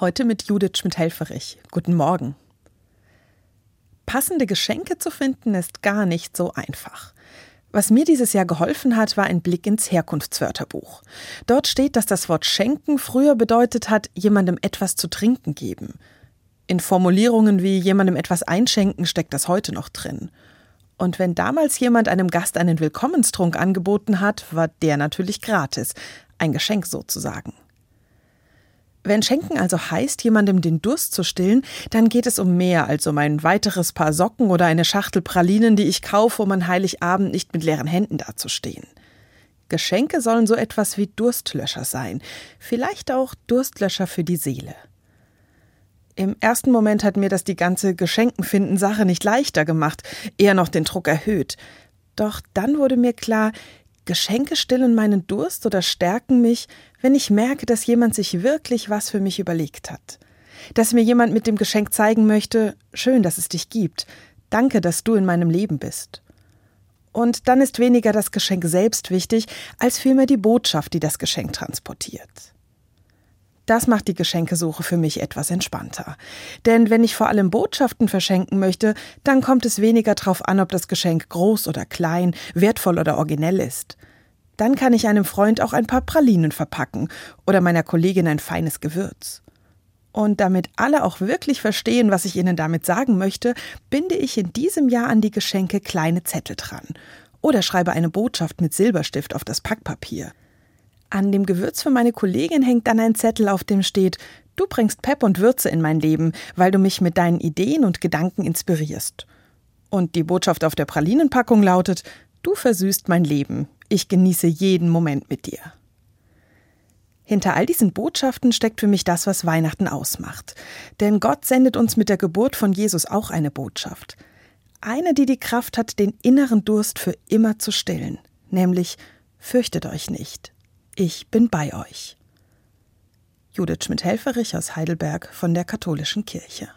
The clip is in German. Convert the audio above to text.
Heute mit Judith Schmidt-Helferich. Guten Morgen. Passende Geschenke zu finden ist gar nicht so einfach. Was mir dieses Jahr geholfen hat, war ein Blick ins Herkunftswörterbuch. Dort steht, dass das Wort schenken früher bedeutet hat, jemandem etwas zu trinken geben. In Formulierungen wie jemandem etwas einschenken steckt das heute noch drin. Und wenn damals jemand einem Gast einen Willkommenstrunk angeboten hat, war der natürlich gratis, ein Geschenk sozusagen. Wenn Schenken also heißt, jemandem den Durst zu stillen, dann geht es um mehr als um ein weiteres Paar Socken oder eine Schachtel Pralinen, die ich kaufe, um an Heiligabend nicht mit leeren Händen dazustehen. Geschenke sollen so etwas wie Durstlöscher sein, vielleicht auch Durstlöscher für die Seele. Im ersten Moment hat mir das die ganze Geschenkenfinden-Sache nicht leichter gemacht, eher noch den Druck erhöht. Doch dann wurde mir klar, Geschenke stillen meinen Durst oder stärken mich, wenn ich merke, dass jemand sich wirklich was für mich überlegt hat. Dass mir jemand mit dem Geschenk zeigen möchte, schön, dass es dich gibt, danke, dass du in meinem Leben bist. Und dann ist weniger das Geschenk selbst wichtig, als vielmehr die Botschaft, die das Geschenk transportiert. Das macht die Geschenkesuche für mich etwas entspannter. Denn wenn ich vor allem Botschaften verschenken möchte, dann kommt es weniger darauf an, ob das Geschenk groß oder klein, wertvoll oder originell ist. Dann kann ich einem Freund auch ein paar Pralinen verpacken oder meiner Kollegin ein feines Gewürz. Und damit alle auch wirklich verstehen, was ich ihnen damit sagen möchte, binde ich in diesem Jahr an die Geschenke kleine Zettel dran oder schreibe eine Botschaft mit Silberstift auf das Packpapier. An dem Gewürz für meine Kollegin hängt dann ein Zettel, auf dem steht Du bringst Pep und Würze in mein Leben, weil du mich mit deinen Ideen und Gedanken inspirierst. Und die Botschaft auf der Pralinenpackung lautet Du versüßt mein Leben. Ich genieße jeden Moment mit dir. Hinter all diesen Botschaften steckt für mich das, was Weihnachten ausmacht. Denn Gott sendet uns mit der Geburt von Jesus auch eine Botschaft. Eine, die die Kraft hat, den inneren Durst für immer zu stillen. Nämlich, fürchtet euch nicht. Ich bin bei euch. Judith Schmidt-Helferich aus Heidelberg von der Katholischen Kirche.